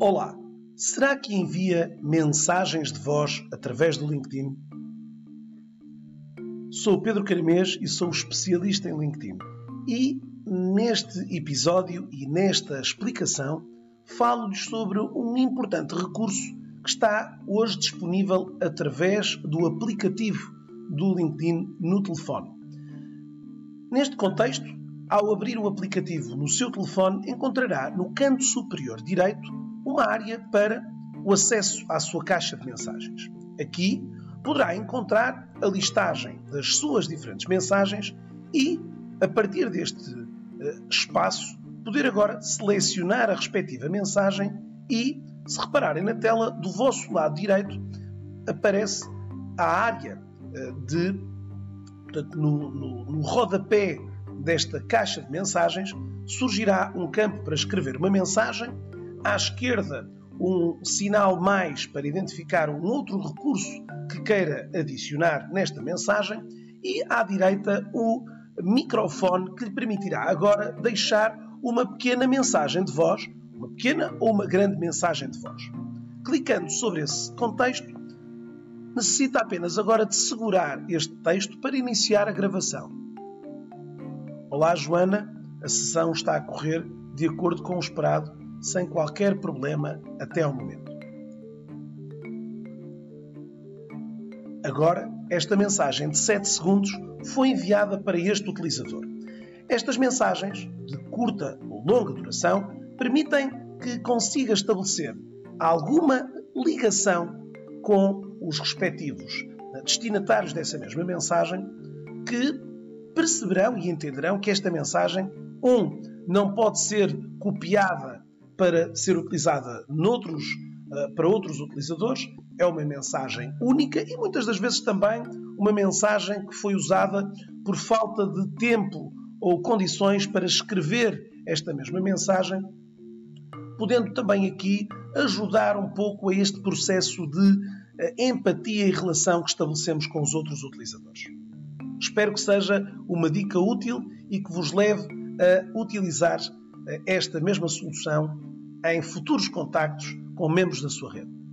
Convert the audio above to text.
Olá, será que envia mensagens de voz através do LinkedIn? Sou Pedro Carimês e sou especialista em LinkedIn. E neste episódio e nesta explicação falo-lhes sobre um importante recurso que está hoje disponível através do aplicativo do LinkedIn no telefone. Neste contexto, ao abrir o aplicativo no seu telefone, encontrará no canto superior direito uma área para o acesso à sua caixa de mensagens. Aqui poderá encontrar a listagem das suas diferentes mensagens e, a partir deste uh, espaço, poder agora selecionar a respectiva mensagem e, se repararem na tela do vosso lado direito, aparece a área uh, de, portanto, no, no, no rodapé desta caixa de mensagens, surgirá um campo para escrever uma mensagem, à esquerda, um sinal mais para identificar um outro recurso que queira adicionar nesta mensagem e à direita o microfone que lhe permitirá agora deixar uma pequena mensagem de voz, uma pequena ou uma grande mensagem de voz. Clicando sobre esse contexto, necessita apenas agora de segurar este texto para iniciar a gravação. Olá, Joana. A sessão está a correr de acordo com o esperado, sem qualquer problema até ao momento. Agora, esta mensagem de 7 segundos foi enviada para este utilizador. Estas mensagens, de curta ou longa duração, permitem que consiga estabelecer alguma ligação com os respectivos destinatários dessa mesma mensagem que perceberão e entenderão que esta mensagem, um, não pode ser copiada para ser utilizada noutros, uh, para outros utilizadores, é uma mensagem única e muitas das vezes também uma mensagem que foi usada por falta de tempo ou condições para escrever esta mesma mensagem, podendo também aqui ajudar um pouco a este processo de uh, empatia e relação que estabelecemos com os outros utilizadores. Espero que seja uma dica útil e que vos leve a utilizar eh, esta mesma solução em futuros contactos com membros da sua rede.